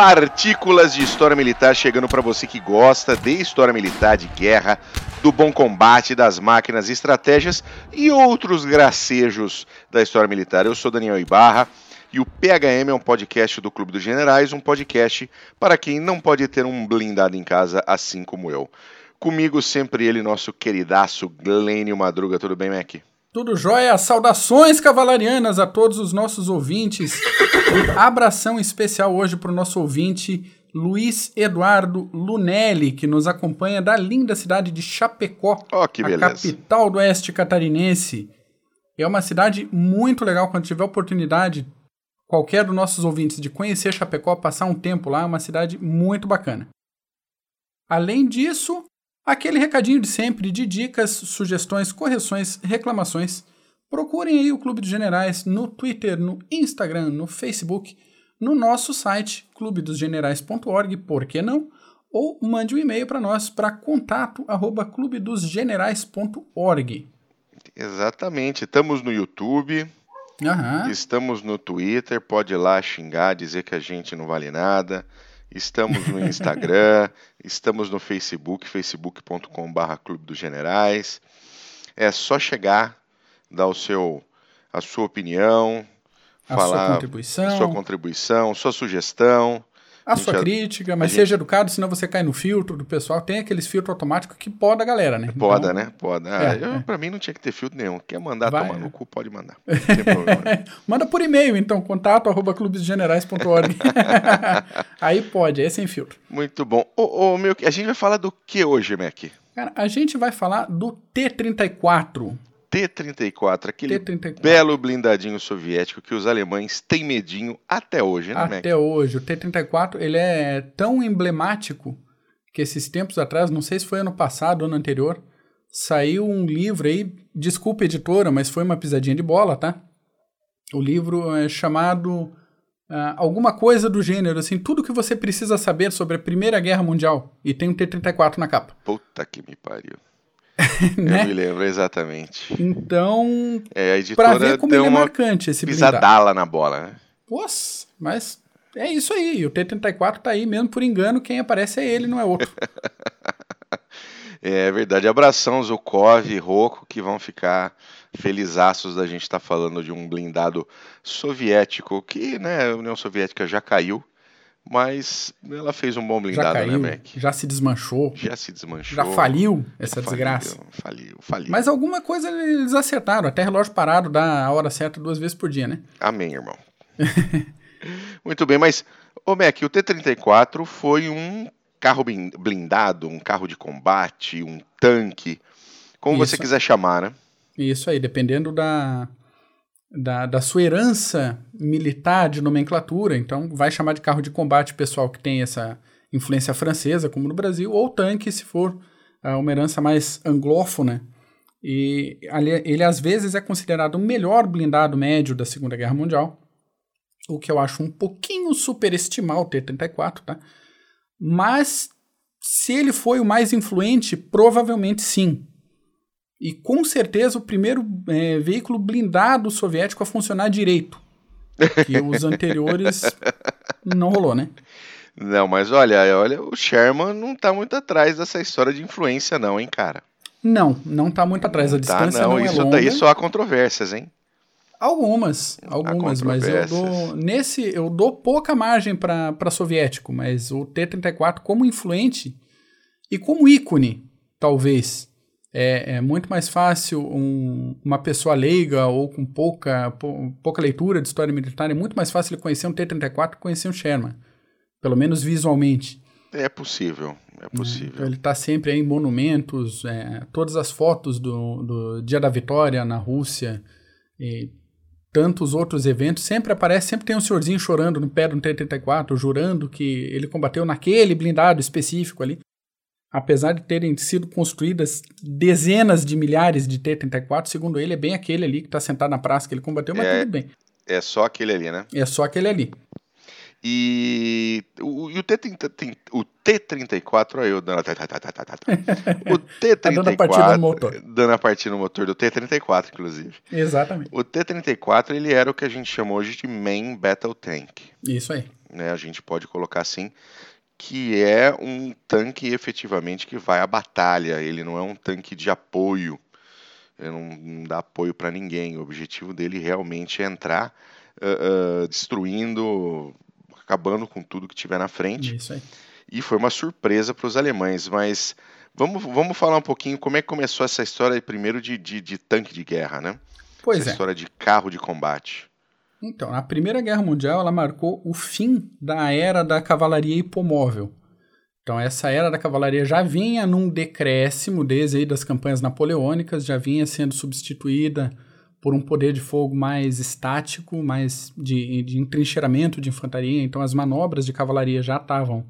Partículas de História Militar chegando para você que gosta de história militar, de guerra, do bom combate, das máquinas, estratégias e outros gracejos da história militar. Eu sou Daniel Ibarra e o PHM é um podcast do Clube dos Generais, um podcast para quem não pode ter um blindado em casa, assim como eu. Comigo sempre ele, nosso queridaço Glênio Madruga. Tudo bem, Mac? Tudo jóia? Saudações cavalarianas a todos os nossos ouvintes. Um abração especial hoje para o nosso ouvinte Luiz Eduardo Lunelli, que nos acompanha da linda cidade de Chapecó, oh, a capital do oeste catarinense. É uma cidade muito legal. Quando tiver oportunidade, qualquer dos nossos ouvintes de conhecer Chapecó, passar um tempo lá, é uma cidade muito bacana. Além disso, Aquele recadinho de sempre de dicas, sugestões, correções, reclamações. Procurem aí o Clube dos Generais no Twitter, no Instagram, no Facebook, no nosso site clubedosgenerais.org, por que não? Ou mande um e-mail para nós para contato arroba clubedosgenerais.org. Exatamente. Estamos no YouTube, estamos no Twitter, pode ir lá xingar, dizer que a gente não vale nada. Estamos no Instagram, estamos no Facebook, facebook.com.br Clube dos Generais. É só chegar, dar o seu, a sua opinião, a falar sua contribuição, sua, contribuição, sua sugestão. A, a sua gente, crítica, mas seja educado, senão você cai no filtro do pessoal. Tem aqueles filtros automáticos que poda a galera, né? Poda, então, né? Poda. Ah, é, é. Pra mim não tinha que ter filtro nenhum. Quer mandar Vai, tomar no cu, pode mandar. Não tem problema. Manda por e-mail, então, contato arroba clubesgenerais.org. Aí pode, aí é sem filtro. Muito bom. Ô, ô, meu, a gente vai falar do que hoje, Mac? Cara, a gente vai falar do T-34. T-34, aquele T-34. belo blindadinho soviético que os alemães têm medinho até hoje, né, Até Mac? hoje. O T-34, ele é tão emblemático que esses tempos atrás, não sei se foi ano passado, ano anterior, saiu um livro aí, desculpa editora, mas foi uma pisadinha de bola, tá? O livro é chamado uh, alguma coisa do gênero, assim, tudo que você precisa saber sobre a Primeira Guerra Mundial. E tem um T-34 na capa. Puta que me pariu. Né? Eu me lembro, exatamente. Então, é, a editora pra ver como ele é marcante esse pisadala na bola, né? Poxa, mas é isso aí. O T-34 tá aí mesmo por engano, quem aparece é ele, não é outro. é verdade. Abração, Zukov e Rocco, que vão ficar felizaços da gente estar tá falando de um blindado soviético que, né, a União Soviética já caiu mas ela fez um bom blindado, já né, caiu, né, Mac? Já se desmanchou. Já se desmanchou. Já faliu essa faliu, desgraça. Faliu, faliu. Mas alguma coisa eles acertaram. Até relógio parado dá a hora certa duas vezes por dia, né? Amém, irmão. Muito bem, mas, ô Mac, o T-34 foi um carro blindado, um carro de combate, um tanque, como Isso. você quiser chamar, né? Isso aí, dependendo da, da, da sua herança militar de nomenclatura, então vai chamar de carro de combate pessoal que tem essa influência francesa, como no Brasil, ou tanque, se for uh, uma herança mais anglófona. E ele às vezes é considerado o melhor blindado médio da Segunda Guerra Mundial, o que eu acho um pouquinho superestimar o T-34, tá? Mas se ele foi o mais influente, provavelmente sim. E com certeza o primeiro é, veículo blindado soviético a funcionar direito. Que os anteriores não rolou, né? Não, mas olha, olha, o Sherman não tá muito atrás dessa história de influência, não, hein, cara? Não, não tá muito atrás. A distância tá, não, não isso é longa. Daí só há controvérsias, hein? Algumas, algumas, mas eu dou nesse eu dou pouca margem para soviético, mas o T-34 como influente e como ícone, talvez, é, é muito mais fácil um, uma pessoa leiga ou com pouca, pouca leitura de história militar, é muito mais fácil ele conhecer um T-34 que conhecer um Sherman, pelo menos visualmente. É possível, é né, possível. Então ele está sempre em monumentos, é, todas as fotos do, do Dia da Vitória na Rússia e tantos outros eventos, sempre aparece, sempre tem um senhorzinho chorando no pé do T-34, jurando que ele combateu naquele blindado específico ali apesar de terem sido construídas dezenas de milhares de T-34, segundo ele, é bem aquele ali que está sentado na praça que ele combateu, mas é, tudo bem. É só aquele ali, né? É só aquele ali. E o, e o, T-30, o T-34, eu dando, o T-34, tá dando a partida no motor. Dando a partida no motor do T-34, inclusive. Exatamente. O T-34, ele era o que a gente chama hoje de Main Battle Tank. Isso aí. né, a gente pode colocar assim, que é um tanque efetivamente que vai à batalha, ele não é um tanque de apoio, ele não, não dá apoio para ninguém, o objetivo dele realmente é entrar uh, uh, destruindo, acabando com tudo que tiver na frente. Isso aí. E foi uma surpresa para os alemães, mas vamos, vamos falar um pouquinho como é que começou essa história primeiro de, de, de tanque de guerra, né? Pois essa é. história de carro de combate. Então, a Primeira Guerra Mundial ela marcou o fim da era da cavalaria hipomóvel. Então, essa era da cavalaria já vinha num decréscimo desde aí das campanhas napoleônicas, já vinha sendo substituída por um poder de fogo mais estático, mais de, de entrincheiramento de infantaria. Então, as manobras de cavalaria já estavam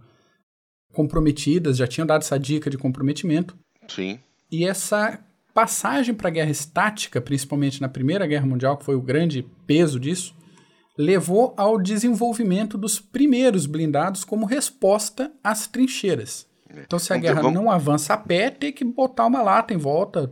comprometidas, já tinham dado essa dica de comprometimento. Sim. E essa passagem para a guerra estática, principalmente na Primeira Guerra Mundial, que foi o grande peso disso, levou ao desenvolvimento dos primeiros blindados como resposta às trincheiras. Então, se a Então, guerra vamos- não avança a pé, tem que botar uma lata em volta.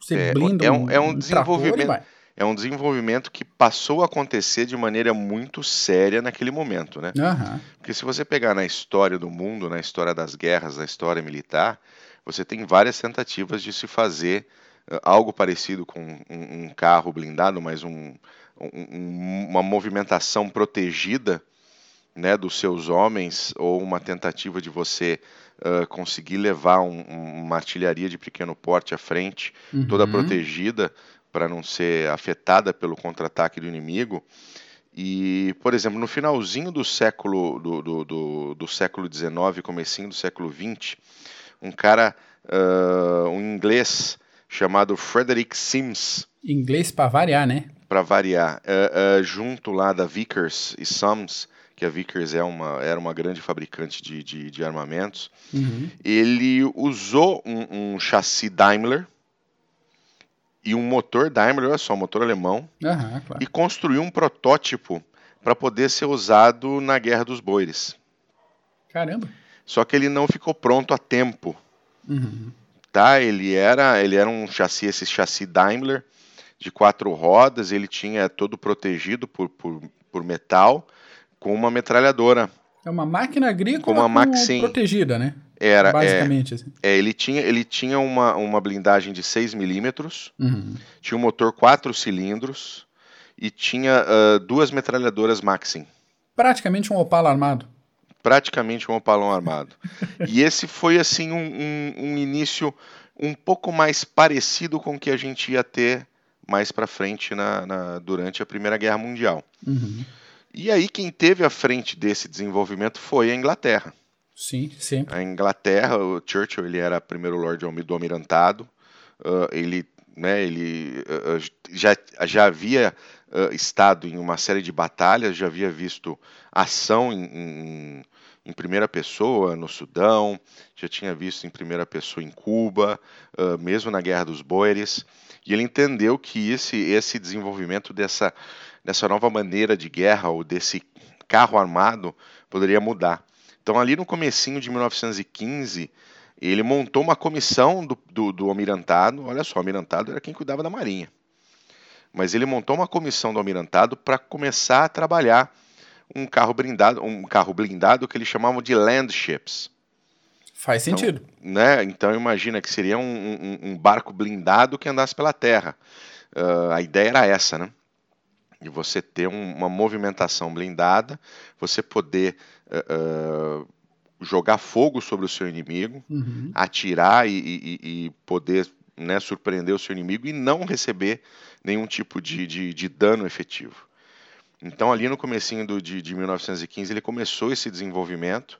Você É, blinda é um- é um e desenvolvimento-. É um desenvolvimento que passou a acontecer de maneira muito séria naquele momento, né? Aham. Porque se você pegar na história do mundo, na história das guerras, na história militar, você tem várias tentativas de se fazer eh, algo parecido com um, um carro blindado, mas um- um- uma movimentação protegida né, dos seus homens, ou uma tentativa de você eh, conseguir levar um- um- uma artilharia de pequeno porte à frente, toda Uhum. protegida para não ser afetada pelo contra-ataque do inimigo. E, por exemplo, no finalzinho do século do, do, do, do século XIX, comecinho do século XX, um cara, ah, um inglês chamado Frederick Sims, Inglês para variar, né? Para variar, ah, ah, junto lá da Vickers e Sons, que a Vickers é uma, era uma grande fabricante de, de, de armamentos, Uhum. ele usou um, um chassi Daimler e um motor Daimler, olha só, um motor alemão, Aham, claro. e construiu um protótipo para poder ser usado na Guerra dos Boeres. Caramba. Só que ele não ficou pronto a tempo, Uhum. tá? Ele era, ele era um chassi, esse chassi Daimler de quatro rodas, ele tinha todo protegido por, por, por metal, com uma metralhadora. É uma máquina agrícola Com uma protegida, né? Era, é, Basicamente. assim. é, ele tinha, ele tinha uma, uma blindagem de 6 milímetros, Uhum. tinha um motor quatro cilindros e tinha ah, duas metralhadoras Maxim. Praticamente um Opala armado. praticamente um opalão armado. e esse foi assim um, um- um início um pouco mais parecido com o que a gente ia ter mais para frente na, na- durante a Primeira Guerra Mundial. Uhum. E aí quem teve à frente desse desenvolvimento foi a Inglaterra. Sim, sempre. A Inglaterra, o Churchill, ele era primeiro Lord do Almirantado. ah, ele, né, ele ah, já, já havia ah, estado em uma série de batalhas, já havia visto ação em, em- em primeira pessoa no Sudão, já tinha visto em primeira pessoa em Cuba, mesmo na Guerra dos Boeres. E ele entendeu que esse, esse desenvolvimento dessa, dessa nova maneira de guerra ou desse carro armado poderia mudar. Então, ali no comecinho de 1915, ele montou uma comissão do, do, do almirantado. Olha só, o almirantado era quem cuidava da marinha. Mas ele montou uma comissão do almirantado para começar a trabalhar um carro blindado, um carro blindado que eles chamavam de land Faz Então, sentido. Né? Então imagina que seria um, um- um barco blindado que andasse pela terra. Ah, a ideia era essa, né? De você ter um- uma movimentação blindada, você poder ah, jogar fogo sobre o seu inimigo, Uhum. atirar e, e- e poder né, surpreender o seu inimigo e não receber nenhum tipo de, de- de dano efetivo. Então ali no comecinho do- de, de 1915 ele começou esse desenvolvimento.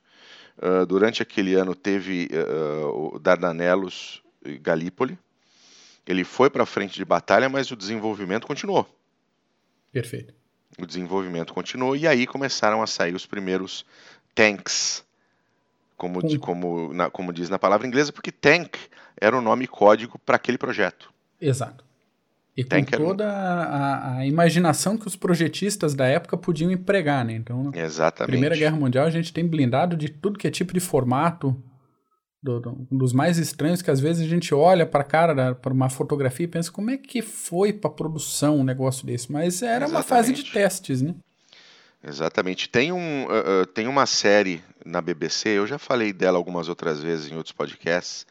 Ah, durante aquele ano teve ah, o Dardanelos e Galípoli. Ele foi para frente de batalha, mas o desenvolvimento continuou. Perfeito. O desenvolvimento continuou e aí começaram a sair os primeiros tanks, como, Hum. como, na- como diz na palavra inglesa, porque tank era o nome código para aquele projeto. Exato. E com Tank era um- toda a, a imaginação que os projetistas da época podiam empregar, né? Então, na Exatamente. Primeira Guerra Mundial, a gente tem blindado de tudo que é tipo de formato, do- do- um dos mais estranhos, que às vezes a gente olha para cara, para uma fotografia e pensa como é que foi para produção um negócio desse. Mas era uma fase de Exatamente. testes, né? Exatamente. Tem, um, uh, uh, tem uma série na BBC, eu já falei dela algumas outras vezes em outros podcasts.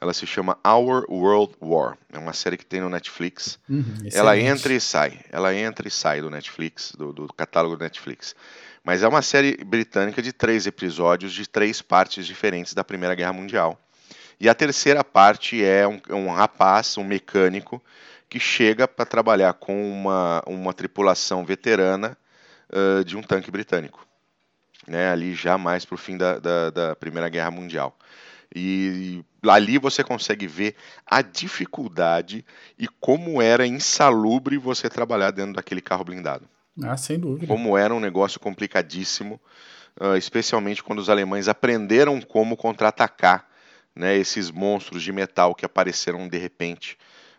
Ela se chama Our World War. É uma série que tem no Netflix. Uhum, ela entra e sai. Ela entra e sai do Netflix, do, do catálogo do Netflix. Mas é uma série britânica de três episódios de três partes diferentes da Primeira Guerra Mundial. E a terceira parte é um, um rapaz, um mecânico, que chega para trabalhar com uma, uma tripulação veterana uh, de um tanque britânico. Né, ali já mais para o fim da, da, da, Primeira Guerra Mundial. E ali você consegue ver a dificuldade e como era insalubre você trabalhar dentro daquele carro blindado. Ah, sem dúvida. Como era um negócio complicadíssimo, uh, especialmente quando os alemães aprenderam como contra-atacar né, esses monstros de metal que apareceram de repente.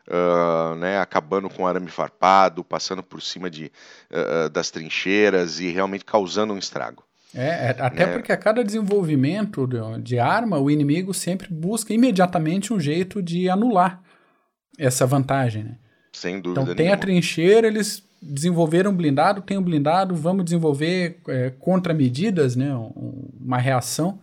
Uh, né, acabando com arame farpado, passando por cima de, uh, das trincheiras e realmente causando um estrago. É, é até né? porque a cada desenvolvimento de, arma, o inimigo sempre busca imediatamente um jeito de anular essa vantagem. Né? Sem dúvida. Então tem nenhuma. a trincheira, eles desenvolveram blindado, tem um blindado, vamos desenvolver é, contramedidas, né, uma reação,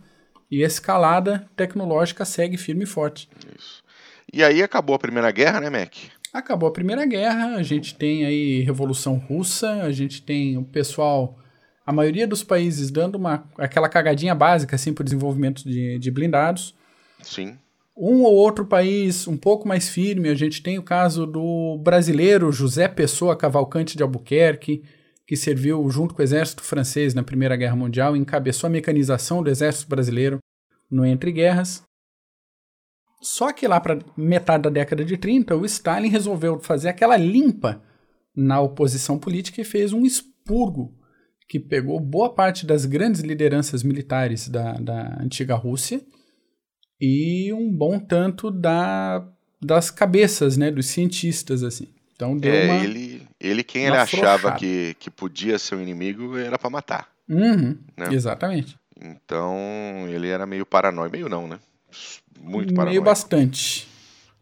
e a escalada tecnológica segue firme e forte. Isso. E aí acabou a Primeira Guerra, né, Mac? Acabou a Primeira Guerra, a gente tem aí Revolução Russa, a gente tem o pessoal, a maioria dos países dando uma, aquela cagadinha básica assim, para o desenvolvimento de, de blindados. Sim um ou outro país um pouco mais firme. A gente tem o caso do brasileiro José Pessoa Cavalcante de Albuquerque, que serviu junto com o exército francês na Primeira Guerra Mundial e encabeçou a mecanização do exército brasileiro no Entre Guerras. Só que lá para metade da década de 30, o Stalin resolveu fazer aquela limpa na oposição política e fez um expurgo que pegou boa parte das grandes lideranças militares da, da antiga Rússia e um bom tanto da, das cabeças, né, dos cientistas, assim. Então deu é, uma, ele, ele quem ele achava que, que podia ser um inimigo era para matar. Uhum, né? Exatamente. Então ele era meio paranoico, meio não, né? Muito paranoico. Meio bastante.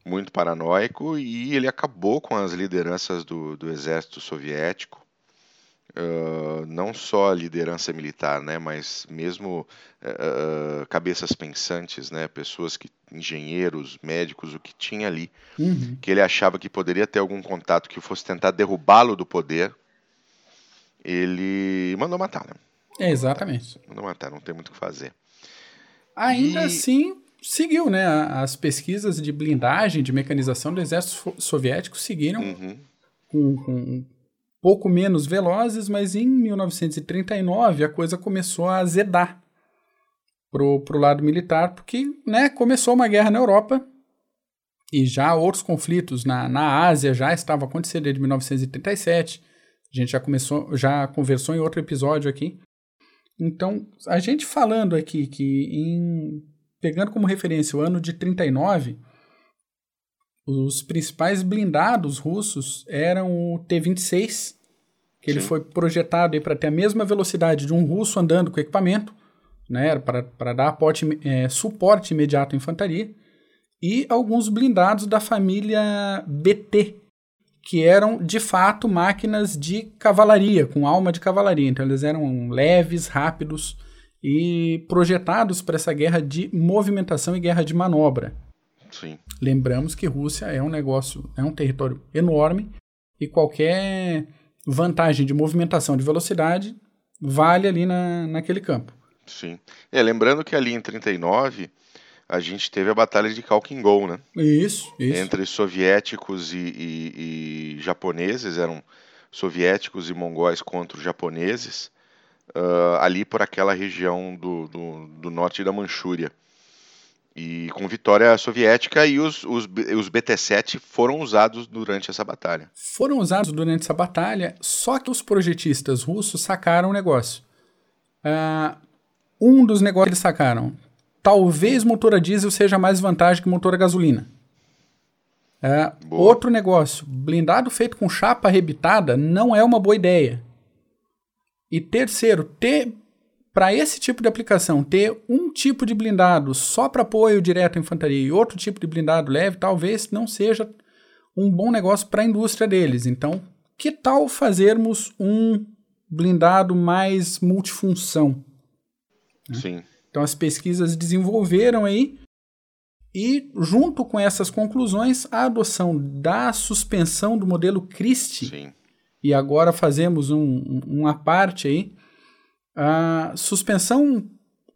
Muito paranoico e ele acabou com as lideranças do, do exército soviético Uh, não só a liderança militar, né, mas mesmo uh, cabeças pensantes, né, pessoas que engenheiros, médicos, o que tinha ali, uhum. que ele achava que poderia ter algum contato que fosse tentar derrubá-lo do poder, ele mandou matar, né? É, exatamente. Mandou matar, não tem muito o que fazer. Ainda e... assim, seguiu, né? As pesquisas de blindagem, de mecanização do exército soviético seguiram uhum. com, com pouco menos velozes, mas em 1939 a coisa começou a azedar pro, pro lado militar, porque né, começou uma guerra na Europa e já outros conflitos na, na Ásia já estavam acontecendo desde 1937. A gente já começou, já conversou em outro episódio aqui. Então, a gente falando aqui que em pegando como referência o ano de 39, os principais blindados russos eram o T-26, que Sim. ele foi projetado para ter a mesma velocidade de um russo andando com equipamento, né, para dar aporte, é, suporte imediato à infantaria, e alguns blindados da família BT, que eram de fato máquinas de cavalaria, com alma de cavalaria. Então eles eram leves, rápidos e projetados para essa guerra de movimentação e guerra de manobra. Sim. Lembramos que Rússia é um negócio, é um território enorme e qualquer vantagem de movimentação de velocidade vale ali na, naquele campo. Sim. É, lembrando que ali em 39 a gente teve a batalha de Kalkingol, né? Isso, isso. Entre soviéticos e, e, e japoneses, eram soviéticos e mongóis contra os japoneses, uh, ali por aquela região do, do, do norte da Manchúria e com vitória soviética e os, os, os BT-7 foram usados durante essa batalha. Foram usados durante essa batalha, só que os projetistas russos sacaram o negócio. Uh, um dos negócios que eles sacaram, talvez motor a diesel seja mais vantagem que motor a gasolina. Uh, outro negócio, blindado feito com chapa arrebitada não é uma boa ideia. E terceiro, ter para esse tipo de aplicação, ter um tipo de blindado só para apoio direto à infantaria e outro tipo de blindado leve, talvez não seja um bom negócio para a indústria deles. Então, que tal fazermos um blindado mais multifunção. Né? Sim. Então as pesquisas desenvolveram aí e junto com essas conclusões a adoção da suspensão do modelo Christie. Sim. E agora fazemos um, uma parte aí. A suspensão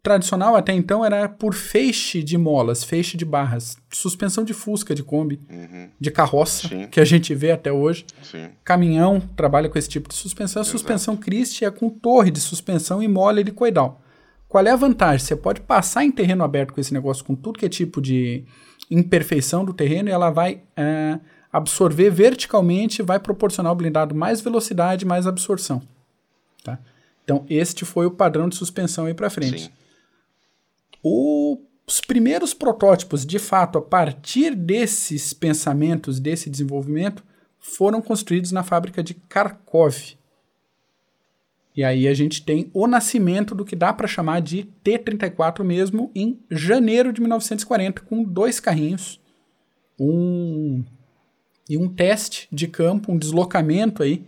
tradicional até então era por feixe de molas, feixe de barras, suspensão de Fusca, de Kombi, uhum. de carroça, Sim. que a gente vê até hoje. Sim. Caminhão trabalha com esse tipo de suspensão. A Exato. suspensão Christie é com torre de suspensão e mola helicoidal. Qual é a vantagem? Você pode passar em terreno aberto com esse negócio, com tudo que é tipo de imperfeição do terreno, e ela vai é, absorver verticalmente, vai proporcionar ao blindado mais velocidade, mais absorção. Tá? Então, este foi o padrão de suspensão aí para frente. Sim. O, os primeiros protótipos, de fato, a partir desses pensamentos, desse desenvolvimento, foram construídos na fábrica de Kharkov. E aí a gente tem o nascimento do que dá para chamar de T-34 mesmo em janeiro de 1940, com dois carrinhos, um e um teste de campo, um deslocamento aí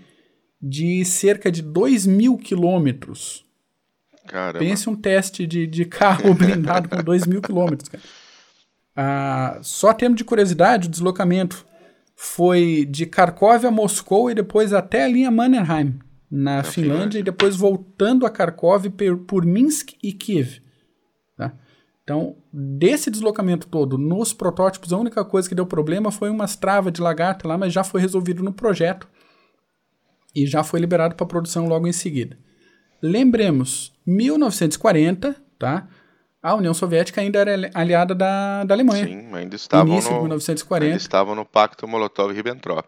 de cerca de 2 mil quilômetros. Pense um teste de, de carro blindado com 2 mil quilômetros, cara. Ah, só termo de curiosidade, o deslocamento foi de Kharkov a Moscou e depois até a linha Mannerheim, na, Finlândia, Finlândia. e depois voltando a Kharkov por, por Minsk e Kiev. Tá? Então, desse deslocamento todo, nos protótipos, a única coisa que deu problema foi umas travas de lagarta lá, mas já foi resolvido no projeto e já foi liberado para produção logo em seguida. Lembremos, 1940, tá? A União Soviética ainda era aliada da, da Alemanha. Sim, ainda estavam Início de no, 1940. ainda estavam no Pacto Molotov-Ribbentrop.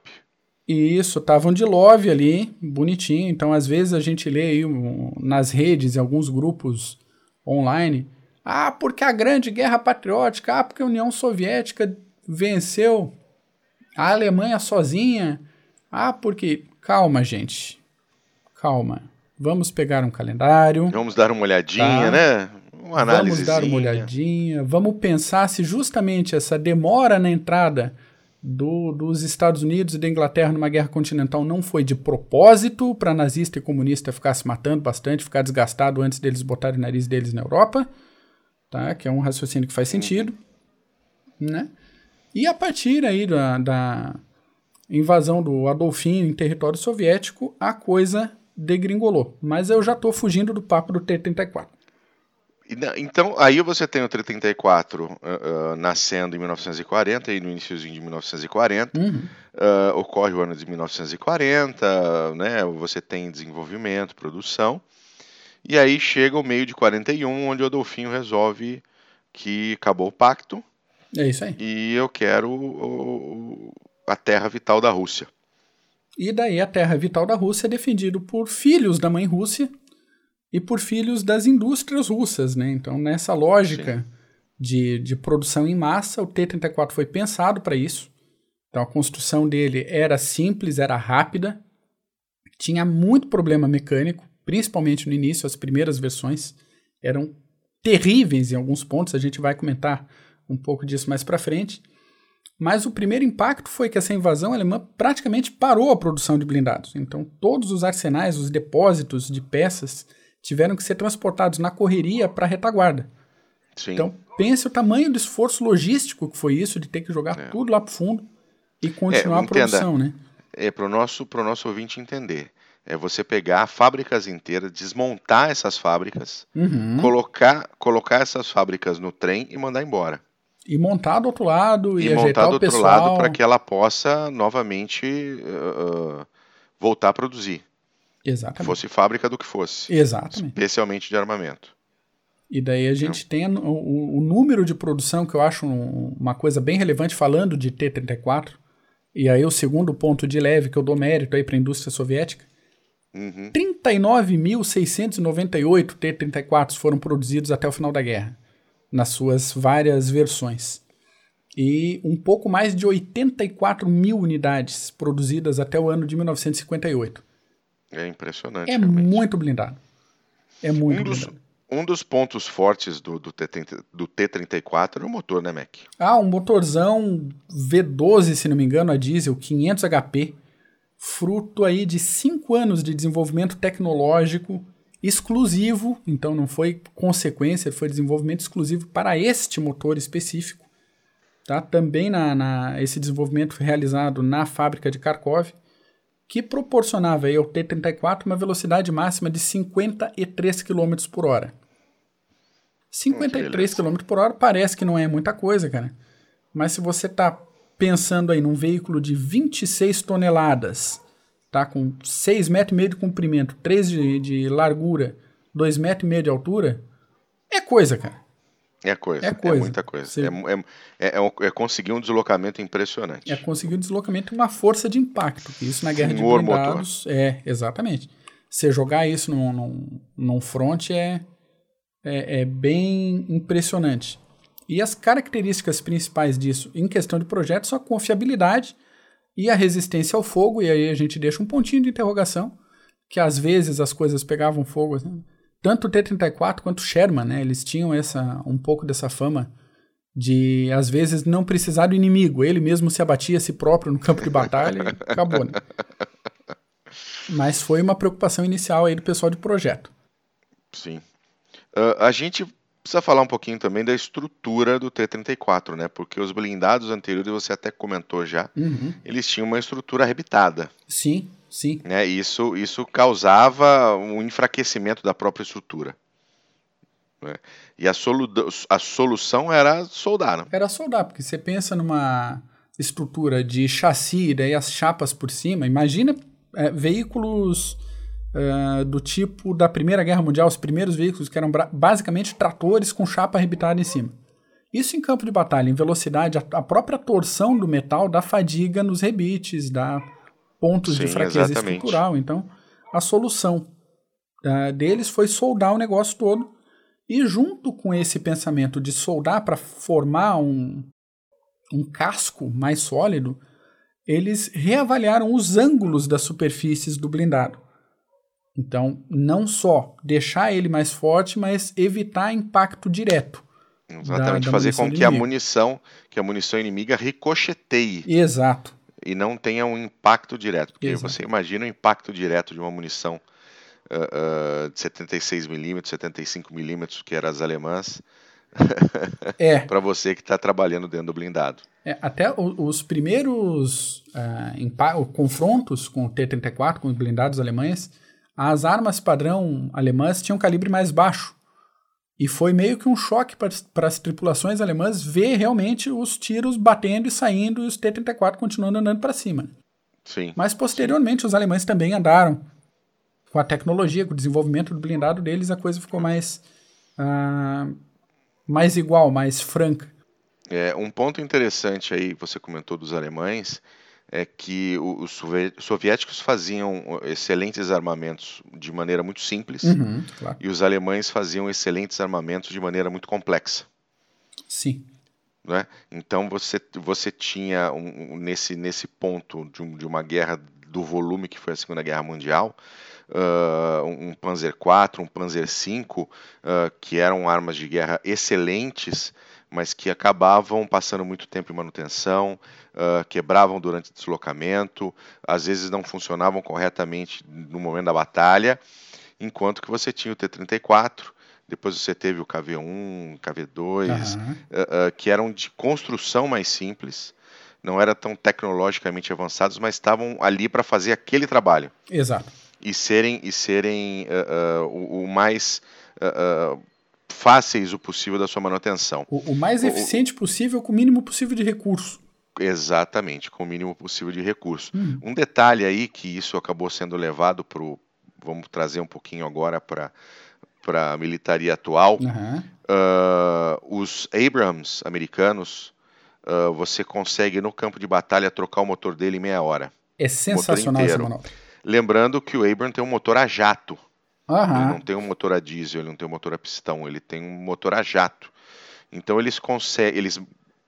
Isso, estavam de love ali, bonitinho. Então, às vezes a gente lê aí um, nas redes, em alguns grupos online, ah, porque a Grande Guerra Patriótica, ah, porque a União Soviética venceu a Alemanha sozinha, ah, porque... Calma, gente. Calma. Vamos pegar um calendário. Vamos dar uma olhadinha, Tá. né? Uma análise. Vamos dar uma olhadinha. Vamos pensar se justamente essa demora na entrada do- dos Estados Unidos e da Inglaterra numa guerra continental não foi de propósito para nazista e comunista ficar se matando bastante, ficar desgastado antes deles botarem o nariz deles na Europa, tá? Que é um raciocínio que faz sentido, né? E a partir aí da, da invasão do Adolfinho em território soviético, a coisa degringolou. Mas eu já tô fugindo do papo do T-34. E na- Então, aí você tem o 34 ah, ah, nascendo em 1940 e no iníciozinho de 1940. Uhum. ah, ocorre o ano de 1940, né? Você tem desenvolvimento, produção. E aí chega o meio de 41, onde o Adolfinho resolve que acabou o pacto É isso aí. e eu quero o- o- a terra vital da Rússia. E daí a terra vital da Rússia é defendido por filhos da mãe Rússia e por filhos das indústrias russas, né? Então, nessa lógica de, de produção em massa, o T-34 foi pensado para isso. Então, a construção dele era simples, era rápida, tinha muito problema mecânico, principalmente no início, as primeiras versões eram terríveis em alguns pontos, a gente vai comentar um pouco disso mais para frente. Mas o primeiro impacto foi que essa invasão alemã praticamente parou a produção de blindados. Então, todos os arsenais, os depósitos de peças tiveram que ser transportados na correria para a retaguarda. Sim. Então, pense o tamanho do esforço logístico que foi isso, de ter que jogar tudo lá para fundo e continuar a É. entenda. produção, né? é para o nosso, pro nosso ouvinte entender. É você pegar fábricas inteiras, desmontar essas fábricas, Uhum. colocar, colocar essas fábricas no trem e mandar embora. E montar do outro lado e, E, montar do outro pessoal. lado para que ela possa novamente uh, voltar a produzir. Exatamente. Fosse fábrica do que fosse. Exatamente. Especialmente de armamento. E daí a gente tem o, o- o número de produção, que eu acho um- uma coisa bem relevante, falando de T-34. E aí o segundo ponto de leve que eu dou mérito aí para a indústria soviética. Uhum. 39.698 T-34 foram produzidos até o final da guerra, nas suas várias versões. E um pouco mais de 84 mil unidades produzidas até o ano de 1958. É impressionante. É realmente. muito blindado. É muito Um dos, blindado. um dos pontos fortes do, do, T30 do T-34 é o motor, né, Mac? Ah, um motorzão V12, se não me engano, a diesel, 500 HP. fruto aí de cinco anos de desenvolvimento tecnológico exclusivo, então não foi consequência, foi desenvolvimento exclusivo para este motor específico. Tá? Também na, na, esse desenvolvimento foi realizado na fábrica de Kharkov, que proporcionava aí ao T-34 uma velocidade máxima de 53 km por hora. 53 km por hora parece que não é muita coisa, cara. Mas se você está pensando aí num veículo de 26 toneladas, tá? Com 6,5 metros e meio de comprimento, 3 de, de largura, 2,5 metros e meio de altura, é coisa, cara. É coisa, é, coisa. é muita coisa. Você... É, é, é, é, conseguir um deslocamento impressionante. É conseguir um deslocamento e uma força de impacto. Isso na guerra de blindados... É, exatamente. Você jogar isso num, num, num front é, é, é bem impressionante. E as características principais disso, em questão de projeto, são a confiabilidade e a resistência ao fogo, e aí a gente deixa um pontinho de interrogação, que às vezes as coisas pegavam fogo. Assim. Tanto o T-34 quanto o Sherman, né, eles tinham essa, um pouco dessa fama de, às vezes, não precisar do inimigo. Ele mesmo se abatia a si próprio no campo de batalha e acabou. Né? Mas foi uma preocupação inicial aí do pessoal de projeto. Sim. Uh, a gente precisa falar um pouquinho também da estrutura do T-34, né? Porque os blindados anteriores, você até comentou já, uhum. eles tinham uma estrutura arrebitada. Sim, sim. Né? Isso, isso causava um enfraquecimento da própria estrutura. Né? E a, solu a solução era soldar, né? Era soldar, porque você pensa numa estrutura de chassi e daí as chapas por cima, imagina é, veículos uh, do tipo da Primeira Guerra Mundial, os primeiros veículos que eram basicamente tratores com chapa arrebitada em cima. Isso em campo de batalha, em velocidade, a, a própria torção do metal dá fadiga nos rebites, dá pontos Sim, de fraqueza exatamente. estrutural. Então, a solução uh, deles foi soldar o negócio todo. E junto com esse pensamento de soldar para formar um, um casco mais sólido, eles reavaliaram os ângulos das superfícies do blindado. Então, não só deixar ele mais forte, mas evitar impacto direto. Exatamente, da, da fazer com que inimiga. a munição, que a munição inimiga ricocheteie. Exato. E não tenha um impacto direto. Porque Exato. você imagina o impacto direto de uma munição uh, uh, de 76mm, 75mm, que eram as alemãs, é. para você que está trabalhando dentro do blindado. É, até os primeiros uh, confrontos com o T-34, com os blindados alemães, as armas padrão alemãs tinham um calibre mais baixo. E foi meio que um choque para as tripulações alemãs ver realmente os tiros batendo e saindo e os T-34 continuando andando para cima. Sim. Mas posteriormente sim. os alemães também andaram. Com a tecnologia, com o desenvolvimento do blindado deles, a coisa ficou mais, uh, mais igual, mais franca. É, um ponto interessante aí, você comentou dos alemães, é que os soviéticos faziam excelentes armamentos de maneira muito simples uhum, claro. e os alemães faziam excelentes armamentos de maneira muito complexa. Sim. Né? Então você, você tinha um, nesse, nesse ponto de, um, de, uma guerra do volume que foi a Segunda Guerra Mundial, uh, um Panzer IV, um Panzer V, uh, que eram armas de guerra excelentes, mas que acabavam passando muito tempo em manutenção, uh, quebravam durante o deslocamento, às vezes não funcionavam corretamente no momento da batalha, enquanto que você tinha o T-34, depois você teve o KV-1, KV-2, uhum. uh, uh, que eram de construção mais simples, não eram tão tecnologicamente avançados, mas estavam ali para fazer aquele trabalho. Exato. E serem, e serem o, o, mais fáceis o possível da sua manutenção. O, o mais eficiente o, possível com o mínimo possível de recurso. Exatamente, com o mínimo possível de recurso. Hum. Um detalhe aí que isso acabou sendo levado para vamos trazer um pouquinho agora para para a militaria atual, uhum. uh, os Abrams americanos, uh, você consegue no campo de batalha trocar o motor dele em meia hora. É sensacional manobra. Lembrando que o Abrams tem um motor a jato. Uhum. Ele não tem um motor a diesel, ele não tem um motor a pistão, ele tem um motor a jato. Então eles conseguem, eles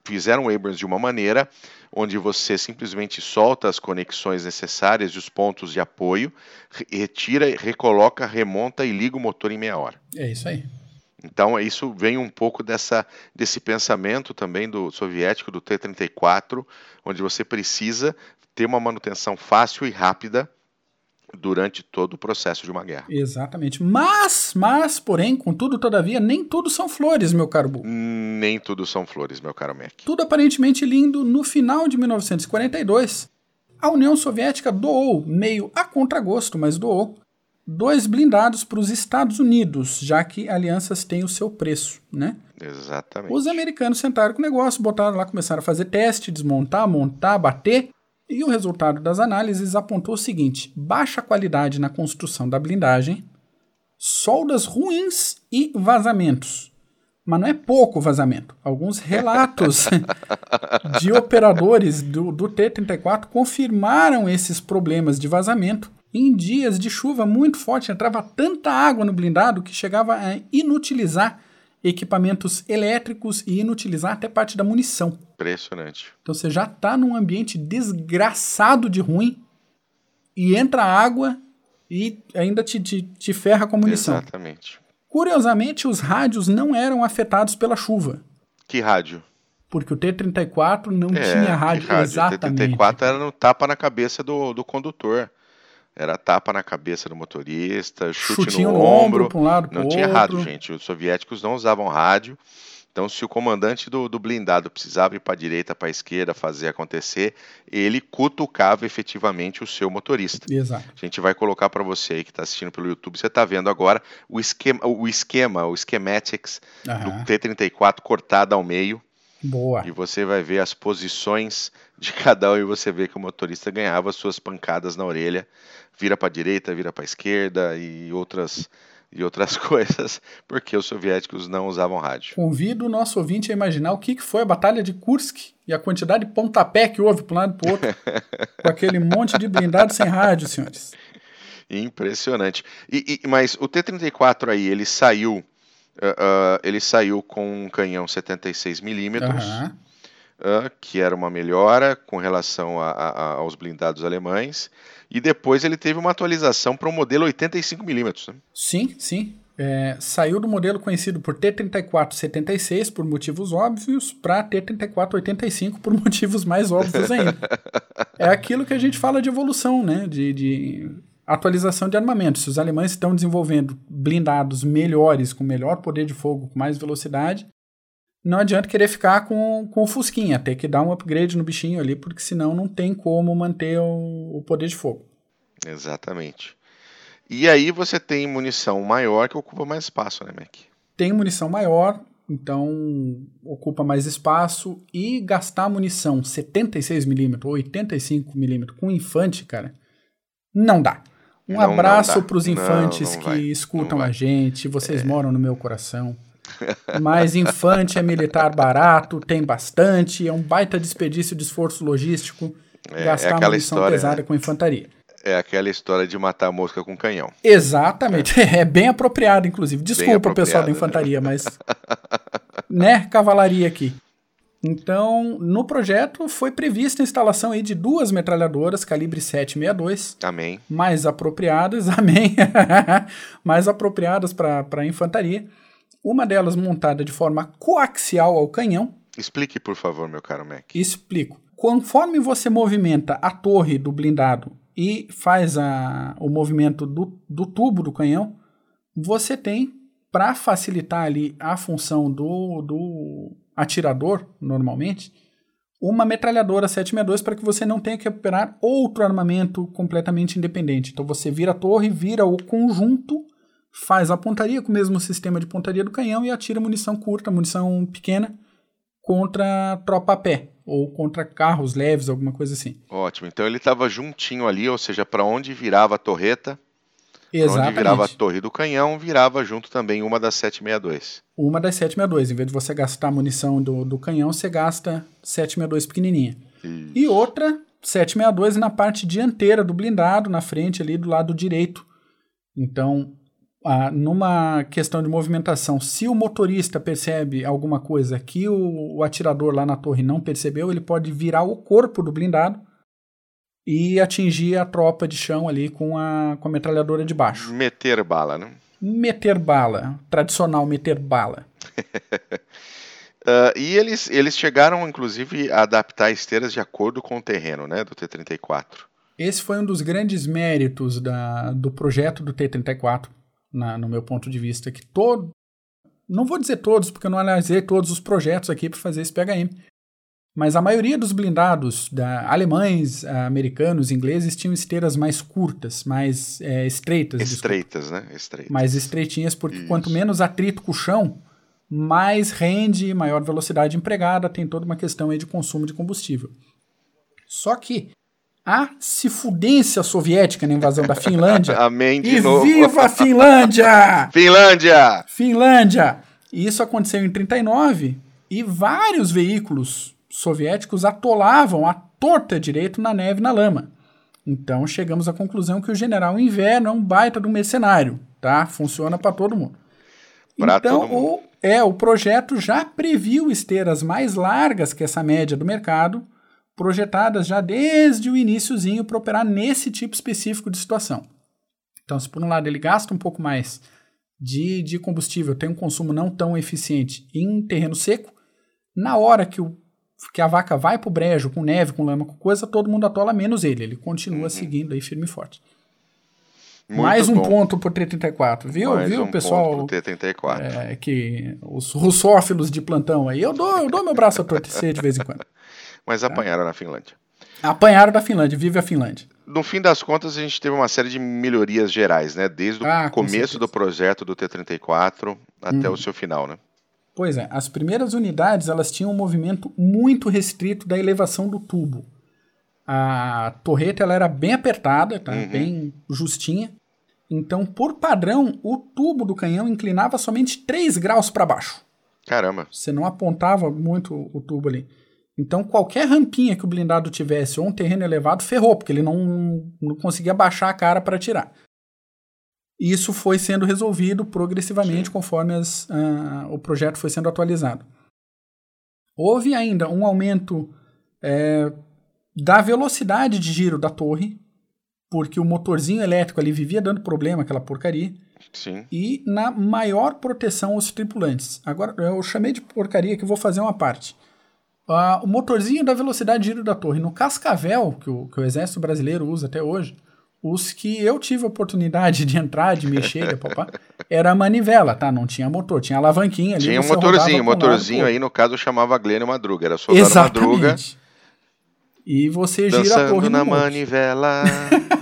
fizeram o Abrams de uma maneira onde você simplesmente solta as conexões necessárias e os pontos de apoio, retira, recoloca, remonta e liga o motor em meia hora. É isso aí. Então, isso vem um pouco dessa, desse pensamento também do soviético, do T-34, onde você precisa ter uma manutenção fácil e rápida durante todo o processo de uma guerra. Exatamente. Mas, mas, porém, contudo, todavia, nem tudo são flores, meu caro Bu. Nem tudo são flores, meu caro Mac. Tudo aparentemente lindo. No final de 1942, a União Soviética doou, meio a contragosto, mas doou, dois blindados para os Estados Unidos, já que alianças têm o seu preço, né? Exatamente. Os americanos sentaram com o negócio, botaram lá, começaram a fazer teste, desmontar, montar, bater, e o resultado das análises apontou o seguinte: baixa qualidade na construção da blindagem, soldas ruins e vazamentos. Mas não é pouco vazamento. Alguns relatos de operadores do, do T-34 confirmaram esses problemas de vazamento. Em dias de chuva muito forte, entrava tanta água no blindado que chegava a inutilizar equipamentos elétricos e inutilizar até parte da munição. Impressionante. Então você já está num ambiente desgraçado de ruim e entra água e ainda te, te, te ferra com a munição. Exatamente. Curiosamente, os rádios não eram afetados pela chuva. Que rádio? Porque o T-34 não É, tinha rádio. rádio? Exatamente. O T-34 era no tapa na cabeça do, do condutor. Era tapa na cabeça do motorista, chute Chutinho no, no ombro. ombro, um lado, Não tinha outro. rádio, gente. Os soviéticos não usavam rádio. Então, se o comandante do, do blindado precisava ir para a direita, para a esquerda, fazer acontecer, ele cutucava efetivamente o seu motorista. Exato. A gente vai colocar para você aí que está assistindo pelo YouTube, você está vendo agora o esquema, o esquema, o schematics do T-34 cortado ao meio Boa. e você vai ver as posições de cada um e você vê que o motorista ganhava suas pancadas na orelha, vira para a direita, vira para a esquerda e outras e outras coisas, porque os soviéticos não usavam rádio. Convido o nosso ouvinte a imaginar o que que foi a Batalha de Kursk e a quantidade de pontapé que houve para um lado e para outro, com aquele monte de blindado sem rádio, senhores. Impressionante. E, e- mas o T-34 aí, ele saiu, ah, ele saiu com um canhão 76 milímetros. Aham. ah, que era uma melhora com relação a- a- a- aos blindados alemães, e depois ele teve uma atualização para o modelo 85mm. Né? Sim, sim. É, saiu do modelo conhecido por T-34-76 por motivos óbvios para T-34-85 por motivos mais óbvios ainda. é aquilo que a gente fala de evolução, né? De, de atualização de armamento. Se os alemães estão desenvolvendo blindados melhores, com melhor poder de fogo, com mais velocidade, não adianta querer ficar com, com o Fusquinha, ter que dar um upgrade no bichinho ali, porque senão não tem como manter o, o poder de fogo. Exatamente. E aí você tem munição maior que ocupa mais espaço, né, Mac? tem munição maior, então ocupa mais espaço e gastar munição 76mm ou 85mm com infante, cara, não dá. Um Não, não abraço para os Não, infantes não que vai, escutam não a. É. gente, vocês moram no meu coração. Mas infante é militar barato, tem bastante, é um baita desperdício de esforço logístico É- é gastar aquela munição história, pesada né? com infantaria. É aquela história de matar a mosca com canhão. Exatamente. É bem apropriado, inclusive. Desculpa, pessoal da né? infantaria, mas. né? Cavalaria aqui. Então, no projeto foi prevista a instalação aí de duas metralhadoras calibre 762, Amém. mais apropriadas, amém, mais apropriadas para a infantaria. Uma delas montada de forma coaxial ao canhão. Explique, por favor, meu caro Mac. Explico. Conforme você movimenta a torre do blindado e faz a, o movimento do, do tubo do canhão, você tem, para facilitar ali a função do, do atirador, normalmente, uma metralhadora 762 para que você não tenha que operar outro armamento completamente independente. Então você vira a torre, vira o conjunto, faz a pontaria com o mesmo sistema de pontaria do canhão e atira munição curta, munição pequena contra tropa a pé ou contra carros leves, alguma coisa assim. Ótimo. Então ele estava juntinho ali, ou seja, para onde virava a torreta, pra onde virava a Exatamente. torre do canhão, virava junto também uma das 762. Uma das 762. Em vez de você gastar a munição do, do canhão, você gasta 762 pequenininha. E... E outra 762 na parte dianteira do blindado, na frente ali do lado direito. Então, ah, numa questão de movimentação, se o motorista percebe alguma coisa que o, o atirador lá na torre não percebeu, ele pode virar o corpo do blindado e atingir a tropa de chão ali com a, com a metralhadora de baixo. Meter bala, né? meter bala, tradicional meter bala. Uh, e eles, eles chegaram, inclusive, a adaptar esteiras de acordo com o terreno, né, do T-34. Esse foi um dos grandes méritos da, do projeto do T-34, no meu ponto de vista, que todo... Não vou dizer todos, porque eu não analisei todos os projetos aqui para fazer esse PHM, mas a maioria dos blindados, da, alemães, americanos, ingleses, tinham esteiras mais curtas, mais é, estreitas. Estreitas, desculpa. né? Estreitas. Mais estreitinhas, porque Isso. quanto menos atrito com o chão, mais rende, maior velocidade empregada, tem toda uma questão aí de consumo de combustível. Só que a se fudência soviética na invasão da Finlândia. Amém de e novo. viva a Finlândia! Finlândia! Finlândia! E isso aconteceu em 39 e vários veículos soviéticos atolavam a torta direito na neve e na lama. Então chegamos à conclusão que o general Inverno é um baita do mercenário, tá? Funciona para todo mundo. Pra então, todo mundo. O, é, o projeto já previu esteiras mais largas que essa média do mercado, projetadas já desde o iníciozinho para operar nesse tipo específico de situação. Então, se por um lado ele gasta um pouco mais de, de combustível, tem um consumo não tão eficiente em terreno seco, na hora que, o, que a vaca vai para o brejo com neve, com lama, com coisa, todo mundo atola menos ele. Ele continua uhum. seguindo aí firme e forte. Muito Mais um bom. ponto pro T34, viu? Mais viu, um pessoal? Ponto pro T34. É, que os russófilos de plantão aí, eu dou, eu dou meu braço a torcer de vez em quando. Mas tá? apanharam na Finlândia. Apanharam da Finlândia, vive a Finlândia. No fim das contas, a gente teve uma série de melhorias gerais, né? Desde o ah, começo do projeto do T34 até hum. o seu final, né? Pois é, as primeiras unidades elas tinham um movimento muito restrito da elevação do tubo. A torreta ela era bem apertada, tá? Uhum. bem justinha. Então, por padrão, o tubo do canhão inclinava somente 3 graus para baixo. Caramba. Você não apontava muito o tubo ali. Então, qualquer rampinha que o blindado tivesse ou um terreno elevado, ferrou, porque ele não, não conseguia baixar a cara para tirar. Isso foi sendo resolvido progressivamente Sim. conforme as, uh, o projeto foi sendo atualizado. Houve ainda um aumento é, da velocidade de giro da torre, porque o motorzinho elétrico ali vivia dando problema, aquela porcaria. Sim. E na maior proteção aos tripulantes. Agora, eu chamei de porcaria que eu vou fazer uma parte. Uh, o motorzinho da velocidade de giro da torre no Cascavel, que o, que o Exército Brasileiro usa até hoje, os que eu tive a oportunidade de entrar, de mexer, de papá, era a manivela, tá? Não tinha motor, tinha alavanquinha ali. Tinha um motorzinho, motorzinho aí no caso chamava Glênio Madruga, era Exatamente. Madruga. E você gira a torre na manivela.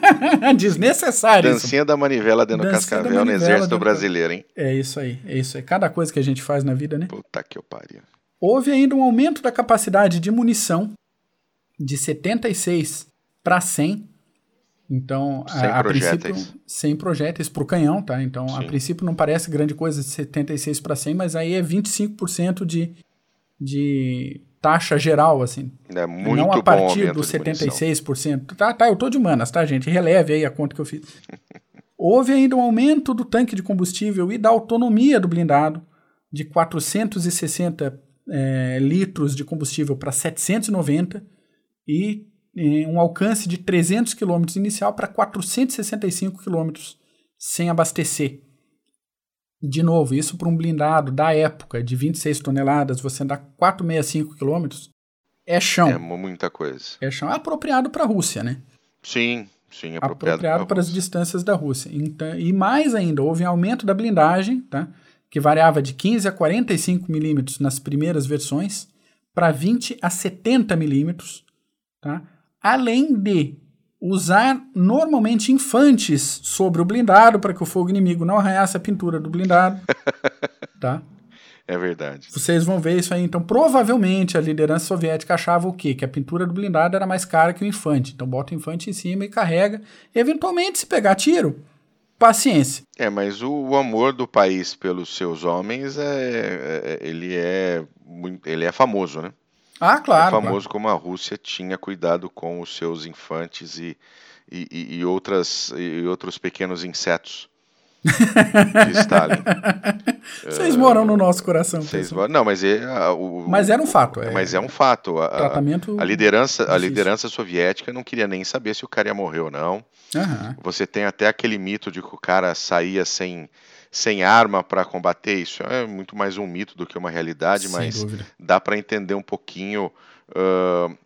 Desnecessário. Dancinha isso. da manivela dentro do Cascavel no Exército Brasileiro, hein? É isso aí, é isso aí. Cada coisa que a gente faz na vida, né? Puta que eu pariu. Houve ainda um aumento da capacidade de munição de 76 para 100. Então, sem a, a princípio, sem projéteis para o canhão, tá? Então, Sim. a princípio não parece grande coisa de 76 para 100, mas aí é 25% de, de taxa geral, assim. É muito Não a partir dos 76%. Tá, tá, eu tô de humanas, tá, gente? Releve aí a conta que eu fiz. Houve ainda um aumento do tanque de combustível e da autonomia do blindado de 460 é, litros de combustível para 790 e um alcance de 300 km inicial para 465 km sem abastecer. De novo, isso para um blindado da época de 26 toneladas, você andar 465 quilômetros, é chão. É muita coisa. É chão. É apropriado para a Rússia, né? Sim, sim, apropriado, apropriado para as distâncias da Rússia. Então, e mais ainda, houve um aumento da blindagem, tá? que variava de 15 a 45 milímetros nas primeiras versões, para 20 a 70 milímetros, tá? Além de usar normalmente infantes sobre o blindado para que o fogo inimigo não arranhasse a pintura do blindado. tá? É verdade. Vocês vão ver isso aí. Então, provavelmente a liderança soviética achava o quê? Que a pintura do blindado era mais cara que o infante. Então, bota o infante em cima e carrega. Eventualmente, se pegar tiro, paciência. É, mas o, o amor do país pelos seus homens é, é, ele é ele é famoso, né? Ah, claro. É famoso claro. como a Rússia tinha cuidado com os seus infantes e, e, e, outras, e outros pequenos insetos de Stalin. Vocês moram no nosso coração. Vocês moram, não, mas é o, mas era um fato. É, mas é um fato. A, tratamento a liderança, a liderança soviética não queria nem saber se o cara ia morrer ou não. Uhum. Você tem até aquele mito de que o cara saía sem sem arma para combater, isso é muito mais um mito do que uma realidade, Sem mas dúvida. dá para entender um pouquinho uh,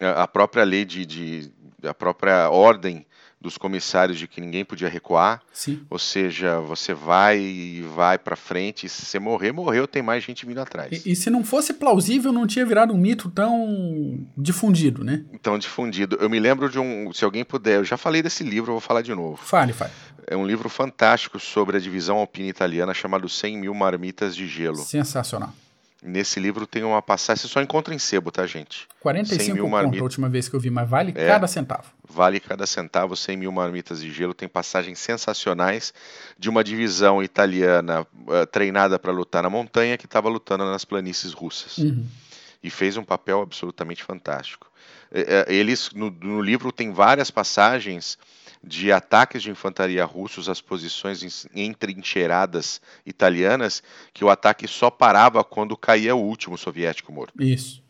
a própria lei de, de, a própria ordem dos comissários de que ninguém podia recuar, Sim. ou seja, você vai e vai para frente, e se você morrer, morreu, tem mais gente vindo atrás. E, e se não fosse plausível, não tinha virado um mito tão difundido, né? Então, difundido. Eu me lembro de um, se alguém puder, eu já falei desse livro, eu vou falar de novo. Fale, fale. É um livro fantástico sobre a divisão alpina italiana chamado 100 mil marmitas de gelo. Sensacional. Nesse livro tem uma passagem, você só encontra em sebo, tá, gente? 45 100 mil marmitas. a última vez que eu vi, mas vale É. cada centavo. Vale cada centavo, 100 mil marmitas de gelo. Tem passagens sensacionais de uma divisão italiana eh, treinada para lutar na montanha que estava lutando nas planícies russas. Uhum. E fez um papel absolutamente fantástico. Eh, eh, Eles, no, no livro, tem várias passagens de ataques de infantaria russos às posições entrincheiradas italianas, que o ataque só parava quando caía o último soviético morto. Isso.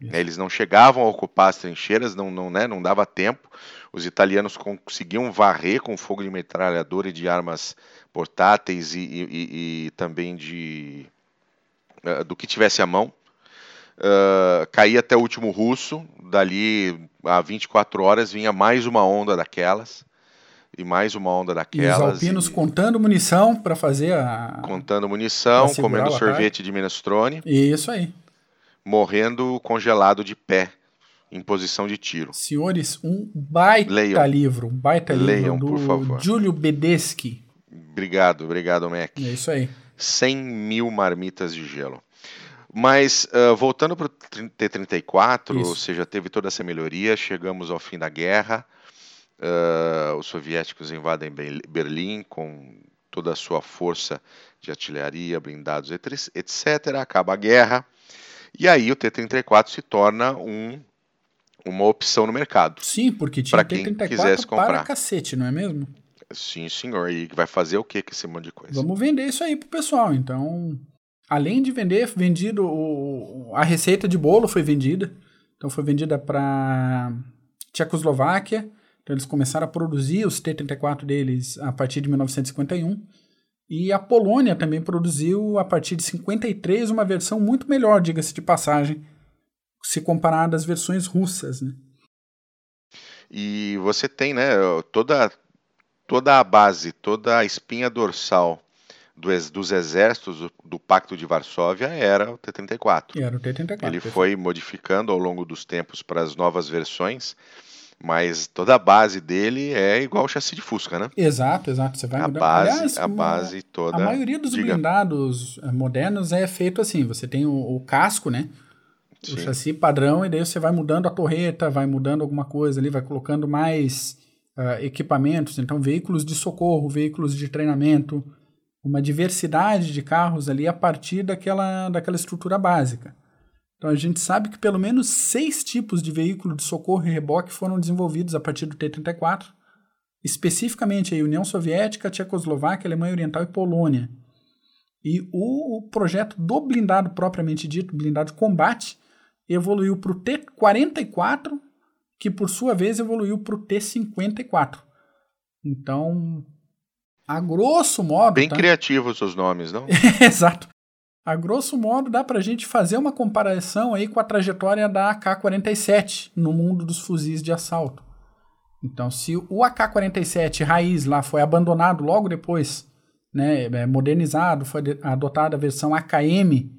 né? Eles não chegavam a ocupar as trincheiras, não, não, né, não dava tempo. Os italianos conseguiam varrer com fogo de metralhadora e de armas portáteis e, e- e- e também de eh, do que tivesse à mão. Ah, caía até o último russo, dali a 24 horas vinha mais uma onda daquelas e mais uma onda E os daquelas. alpinos e- contando munição para fazer a. contando munição, comendo sorvete de minestrone, Isso aí. morrendo congelado de pé, em posição de tiro. Senhores, um baita Leiam. livro. Um baita Leiam, livro por do favor. Júlio Bedeschi. Obrigado, obrigado, Mac. É isso aí. 100 mil marmitas de gelo. Mas, ah, voltando para o T-34, Isso. ou seja, teve toda essa melhoria, chegamos ao fim da guerra, ah, os soviéticos invadem Be- Berlim com toda a sua força de artilharia, blindados, etc. Acaba a guerra, e aí o T-34 se torna um, uma opção no mercado. Sim, porque tinha quem T-34 quisesse para comprar. cacete, não é mesmo? Sim, senhor, e vai fazer o que com esse monte de coisa? Vamos vender isso aí pro pessoal. Então, além de vender, vendido o, a receita de bolo foi vendida. Então foi vendida para Tchecoslováquia. Então eles começaram a produzir os T-34 deles a partir de 1951. E a Polônia também produziu a partir de 53 uma versão muito melhor, diga-se de passagem, se comparada às versões russas, né? E você tem, né, toda, toda a base, toda a espinha dorsal do ex- dos exércitos do, do Pacto de Varsóvia era o T-34. E era o T-34. Ele foi modificando ao longo dos tempos para as novas versões, mas toda a base dele é igual o chassi de Fusca, né? Exato, exato. Você vai A mudando. base, Aliás, a base toda. A maioria dos diga. blindados eh, modernos é feito assim: você tem o, o casco, né? O Sim. chassi padrão, e daí você vai mudando a torreta, vai mudando alguma coisa ali, vai colocando mais ah, equipamentos. Então, veículos de socorro, veículos de treinamento, uma diversidade de carros ali a partir daquela, daquela estrutura básica. Então, a gente sabe que pelo menos seis tipos de veículo de socorro e reboque foram desenvolvidos a partir do T-34 especificamente a União Soviética, Tchecoslováquia, Alemanha Oriental e Polônia. E o, o projeto do blindado propriamente dito, blindado de combate, evoluiu para o T-44, que por sua vez evoluiu para o T-54. Então, a grosso modo. Bem tá? criativos os nomes, não? Exato. A grosso modo, dá pra gente fazer uma comparação aí com a trajetória da AK-47 no mundo dos fuzis de assalto. Então, se o AK-47 raiz lá foi abandonado logo depois, né, é, modernizado, foi adotada a versão AKM,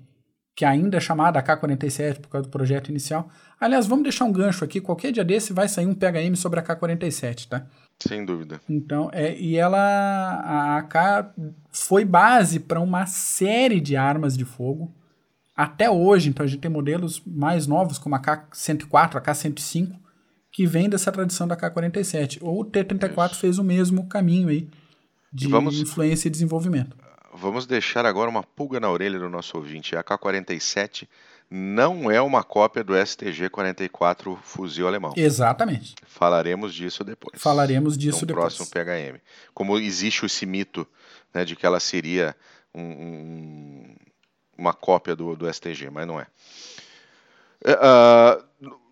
que ainda é chamada AK-47 por causa do projeto inicial. Aliás, vamos deixar um gancho aqui, qualquer dia desse vai sair um PHM sobre a AK-47, tá? Sem dúvida. Então, é, e ela, a AK foi base para uma série de armas de fogo até hoje. Então, a gente tem modelos mais novos, como a AK-104, a AK-105, que vem dessa tradição da AK-47. Ou o T-34 fez o mesmo caminho aí de E vamos- influência e desenvolvimento. Vamos deixar agora uma pulga na orelha do nosso ouvinte. A K-47 não é uma cópia do STG-44 fuzil alemão. Exatamente. Falaremos disso depois. Falaremos disso no depois. próximo PHM. Como existe esse mito né, de que ela seria um- um- uma cópia do, do STG, mas não é. Ah,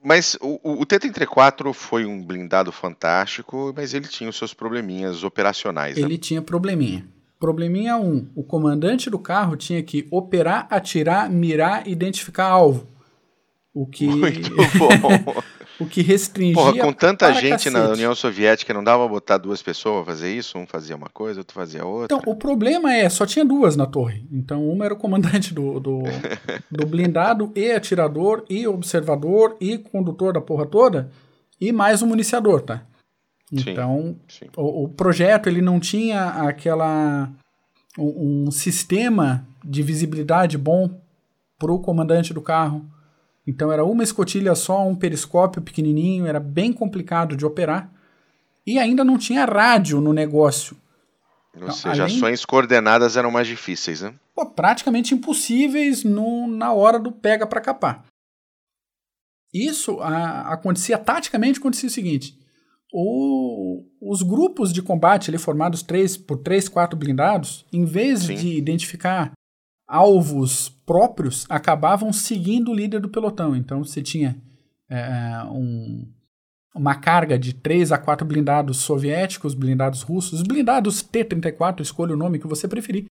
mas o, o T-34 foi um blindado fantástico, mas ele tinha os seus probleminhas operacionais. né? Ele tinha probleminha. Probleminha 1. Um, o comandante do carro tinha que operar, atirar, mirar e identificar alvo. O que. Muito bom. o que restringia. Porra, com tanta gente cacete. na União Soviética, não dava botar duas pessoas pra fazer isso? Um fazia uma coisa, outro fazia outra. Então, o problema é, só tinha duas na torre. Então, uma era o comandante do, do, do blindado, e atirador, e observador, e condutor da porra toda, e mais um municiador, tá? Então, sim, sim. O, o, projeto ele não tinha aquela um, um sistema de visibilidade bom pro comandante do carro. Então era uma escotilha só, um periscópio pequenininho, era bem complicado de operar. E ainda não tinha rádio no negócio. Ou então, seja, além... ações coordenadas eram mais difíceis, né? Pô, praticamente impossíveis no, na hora do pega para capar. Isso a, acontecia taticamente, acontecia o seguinte: o, os grupos de combate ali formados três, por três, quatro blindados, em vez Sim. de identificar alvos próprios, acabavam seguindo o líder do pelotão. Então você tinha é, um, uma carga de três a quatro blindados soviéticos, blindados russos, blindados T-34, escolha o nome que você preferir,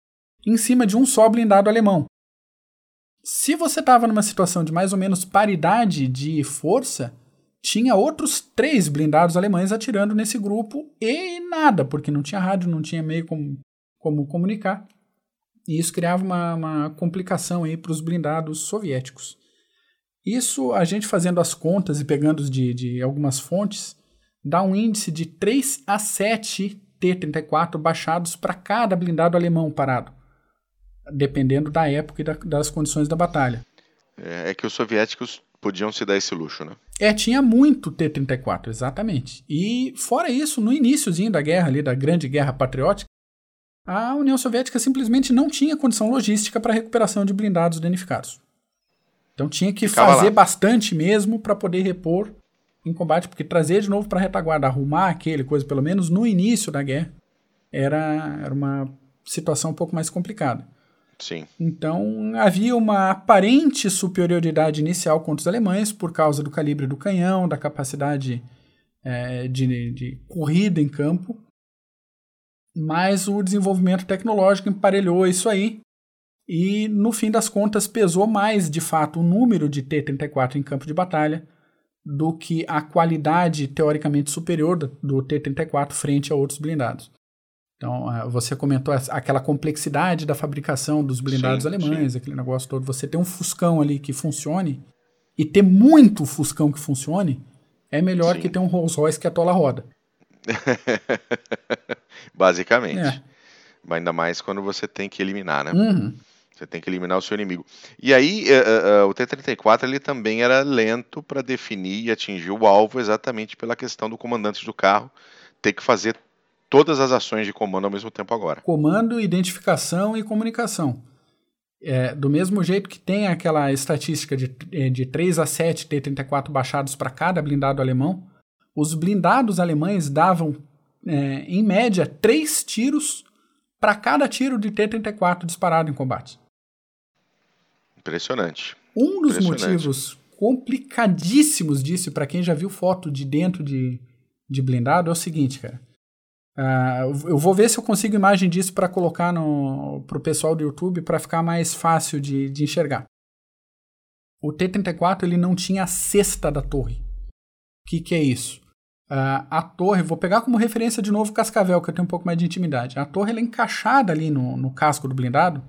em cima de um só blindado alemão. Se você estava numa situação de mais ou menos paridade de força, tinha outros três blindados alemães atirando nesse grupo e nada, porque não tinha rádio, não tinha meio como, como comunicar. E isso criava uma, uma complicação aí para os blindados soviéticos. Isso, a gente fazendo as contas e pegando de, de algumas fontes, dá um índice de 3 a 7 T-34 baixados para cada blindado alemão parado, dependendo da época e da, das condições da batalha. É, é que os soviéticos podiam se dar esse luxo, né? É, tinha muito T-34, exatamente. E fora isso, no iníciozinho da guerra ali, da Grande Guerra Patriótica, a União Soviética simplesmente não tinha condição logística para recuperação de blindados danificados. Então tinha que Ficava fazer lá. bastante mesmo para poder repor em combate, porque trazer de novo para a retaguarda, arrumar aquele coisa, pelo menos no início da guerra, era, era uma situação um pouco mais complicada. Sim. Então havia uma aparente superioridade inicial contra os alemães por causa do calibre do canhão, da capacidade é, de, de corrida em campo, mas o desenvolvimento tecnológico emparelhou isso aí e no fim das contas pesou mais de fato o número de T-34 em campo de batalha do que a qualidade teoricamente superior do T-34 frente a outros blindados. Então, ah, você comentou aquela complexidade da fabricação dos blindados sim, alemães, sim. aquele negócio todo. Você ter um Fuscão ali que funcione e ter muito Fuscão que funcione é melhor sim. que ter um Rolls Royce que atola a roda. Basicamente. É. Ainda mais quando você tem que eliminar, né? Uhum. Você tem que eliminar o seu inimigo. E aí, uh, uh, o T-34 ele também era lento para definir e atingir o alvo exatamente pela questão do comandante do carro ter que fazer todas as ações de comando ao mesmo tempo agora. Comando, identificação e comunicação. É, do mesmo jeito que tem aquela estatística de, é, de 3 a 7 T-34 baixados para cada blindado alemão, os blindados alemães davam, é, em média, 3 tiros para cada tiro de T-34 disparado em combate. Impressionante. Um dos Impressionante. motivos complicadíssimos disso, para quem já viu foto de dentro de, de blindado, é o seguinte, cara. Uh, eu vou ver se eu consigo imagem disso para colocar no, pro pessoal do YouTube para ficar mais fácil de, de enxergar. O T-34 ele não tinha a cesta da torre. O que, que é isso? Uh, a torre, vou pegar como referência de novo o Cascavel, que eu tenho um pouco mais de intimidade. A torre ela é encaixada ali no, no casco do blindado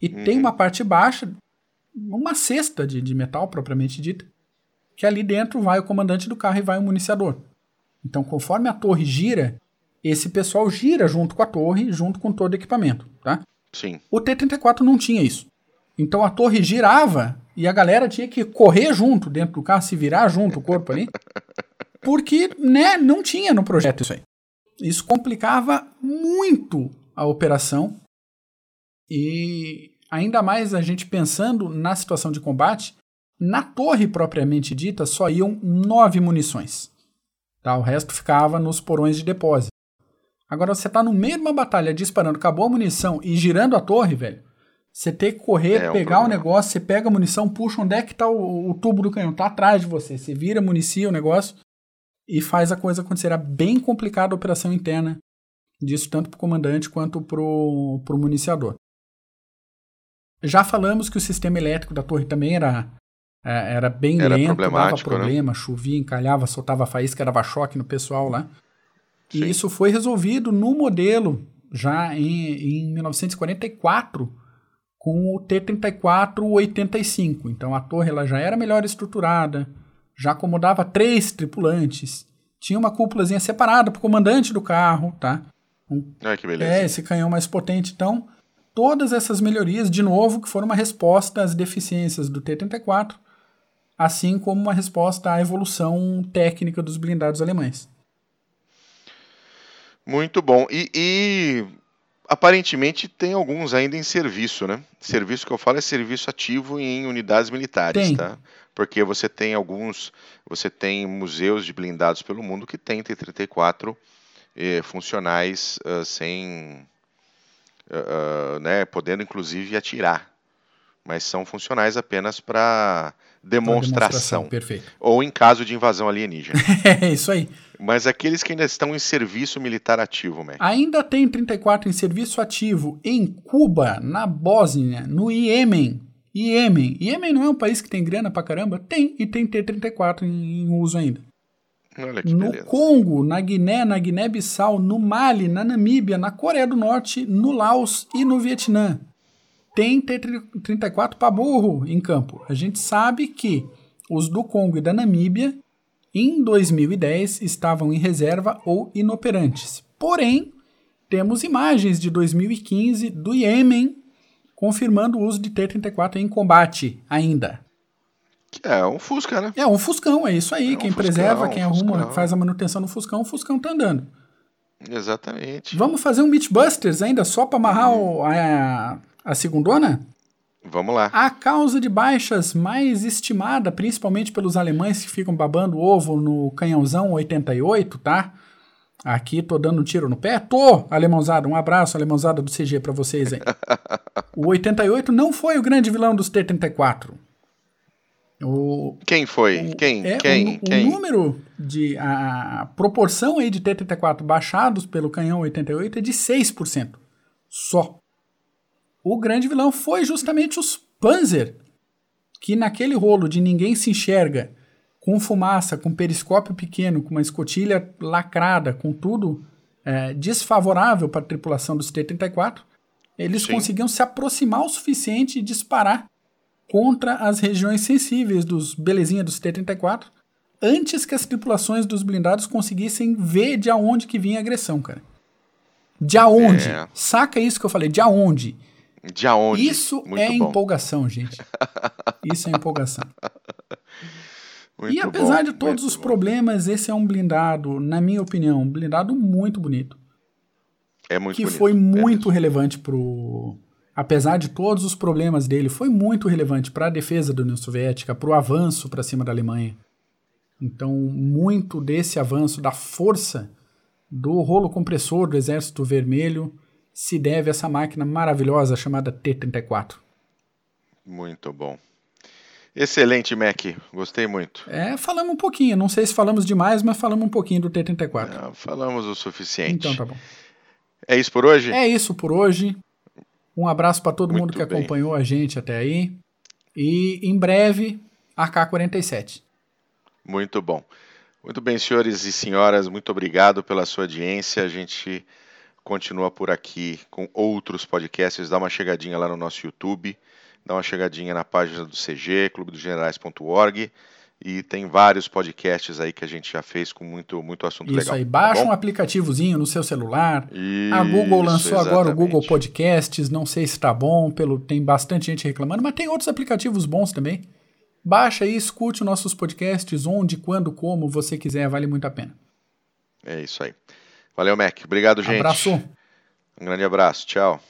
e uhum. tem uma parte baixa, uma cesta de, de metal propriamente dita, que ali dentro vai o comandante do carro e vai o municiador. Então, conforme a torre gira, esse pessoal gira junto com a torre, junto com todo o equipamento, tá? Sim. O T-34 não tinha isso. Então a torre girava e a galera tinha que correr junto dentro do carro, se virar junto o corpo ali, porque, né, não tinha no projeto isso aí. Isso complicava muito a operação e ainda mais a gente pensando na situação de combate, na torre propriamente dita só iam nove munições. Tá? O resto ficava nos porões de depósito. Agora você tá no meio de uma batalha disparando, acabou a munição e girando a torre, velho. Você tem que correr, é, pegar o um negócio, você pega a munição, puxa onde é que tá o, o, tubo do canhão, tá atrás de você. Você vira, municia o negócio e faz a coisa acontecer. Era bem complicada a operação interna disso tanto para o comandante quanto para o municiador. Já falamos que o sistema elétrico da torre também era, é, era bem Era lento, dava problemático, né? problema, chovia, encalhava, soltava faísca, dava choque no pessoal lá. Sim. E isso foi resolvido no modelo já em, em 1944 com o T-34-85. Então a torre ela já era melhor estruturada, já acomodava três tripulantes, tinha uma cúpulazinha separada para o comandante do carro, tá? Olha que beleza. É, esse canhão mais potente. Então, todas essas melhorias, de novo, que foram uma resposta às deficiências do T-34, assim como uma resposta à evolução técnica dos blindados alemães. Muito bom. E, e, aparentemente tem alguns ainda em serviço, né? Serviço que eu falo é serviço ativo em unidades militares, Tem. tá? Porque você tem alguns, você tem museus de blindados pelo mundo que tem T-34 eh, funcionais ah, sem, ah, ah, né, podendo inclusive atirar, mas são funcionais apenas para demonstração, Perfeito. ou em caso de invasão alienígena. É isso aí. mas aqueles que ainda estão em serviço militar ativo, Mac. Ainda tem 34 em serviço ativo em Cuba, na Bósnia, no Iêmen. Iêmen. Iêmen não é um país que tem grana pra caramba? Tem, e tem T-34 em, em uso ainda. Olha que No beleza. Congo, na Guiné, na Guiné-Bissau, no Mali, na Namíbia, na Coreia do Norte, no Laos e no Vietnã. Tem T-34 para burro em campo. A gente sabe que os do Congo e da Namíbia, em 2010, estavam em reserva ou inoperantes. Porém, temos imagens de 2015 do Iêmen confirmando o uso de T-34 em combate ainda. É um Fusca, né? É um Fuscão, é isso aí. É um quem Fuscão, preserva, um quem arruma, Fuscão. faz a manutenção no Fuscão, o Fuscão tá andando. Exatamente. Vamos fazer um Mythbusters ainda só para amarrar o- a, a segundona? Vamos lá. A causa de baixas mais estimada, principalmente pelos alemães que ficam babando ovo no canhãozão 88, tá? Aqui tô dando um tiro no pé. Tô, alemãozada. Um abraço, alemãozada do CG pra vocês aí. o 88 não foi o grande vilão dos T-34. O, Quem foi? Quem? é, Quem? o, Quem? o número de. A, a proporção aí de T-34 baixados pelo canhão 88 é de 6%. Só. O grande vilão foi justamente os Panzer, que naquele rolo de ninguém se enxerga, com fumaça, com periscópio pequeno, com uma escotilha lacrada, com tudo é, desfavorável para a tripulação dos T-34, eles Sim. conseguiam se aproximar o suficiente e disparar contra as regiões sensíveis dos belezinha dos T-34 antes que as tripulações dos blindados conseguissem ver de aonde que vinha a agressão, cara. De aonde? É. Saca isso que eu falei, de aonde? De aonde? Isso Muito é bom. empolgação, gente. Isso é empolgação. Muito e apesar bom, de todos os bom. problemas, esse é um blindado, na minha opinião, um blindado muito bonito. É muito que bonito. foi É muito mesmo. relevante pro. Apesar de todos os problemas dele, foi muito relevante para a defesa da União Soviética, para o avanço para cima da Alemanha. Então, muito desse avanço, da força do rolo compressor do Exército Vermelho, se deve a essa máquina maravilhosa chamada T-34. Muito bom. Excelente, Mac. Gostei muito. É, falamos um pouquinho, não sei se falamos demais, mas falamos um pouquinho do T-34. Ah, falamos o suficiente. Então tá bom. É isso por hoje? É isso por hoje. Um abraço para todo Muito mundo que bem. acompanhou a gente até aí. E em breve, AK-47. Muito bom. Muito bem, senhores e senhoras, muito obrigado pela sua audiência. A gente continua por aqui com outros podcasts. Dá uma chegadinha lá no nosso YouTube, dá uma chegadinha na página do CG, clubedogenerais.org. E tem vários podcasts aí que a gente já fez com muito, muito assunto Isso legal. aí, tá baixa bom? um aplicativozinho no seu celular. A Google Isso, lançou agora o Google exatamente. Podcasts, não sei se tá bom, pelo tem bastante gente reclamando, mas tem outros aplicativos bons também. Baixa aí, escute os nossos podcasts onde, quando, como você quiser, vale muito a pena. É isso aí. Valeu, Mac. Obrigado, gente. Abraço. Um grande abraço. Tchau.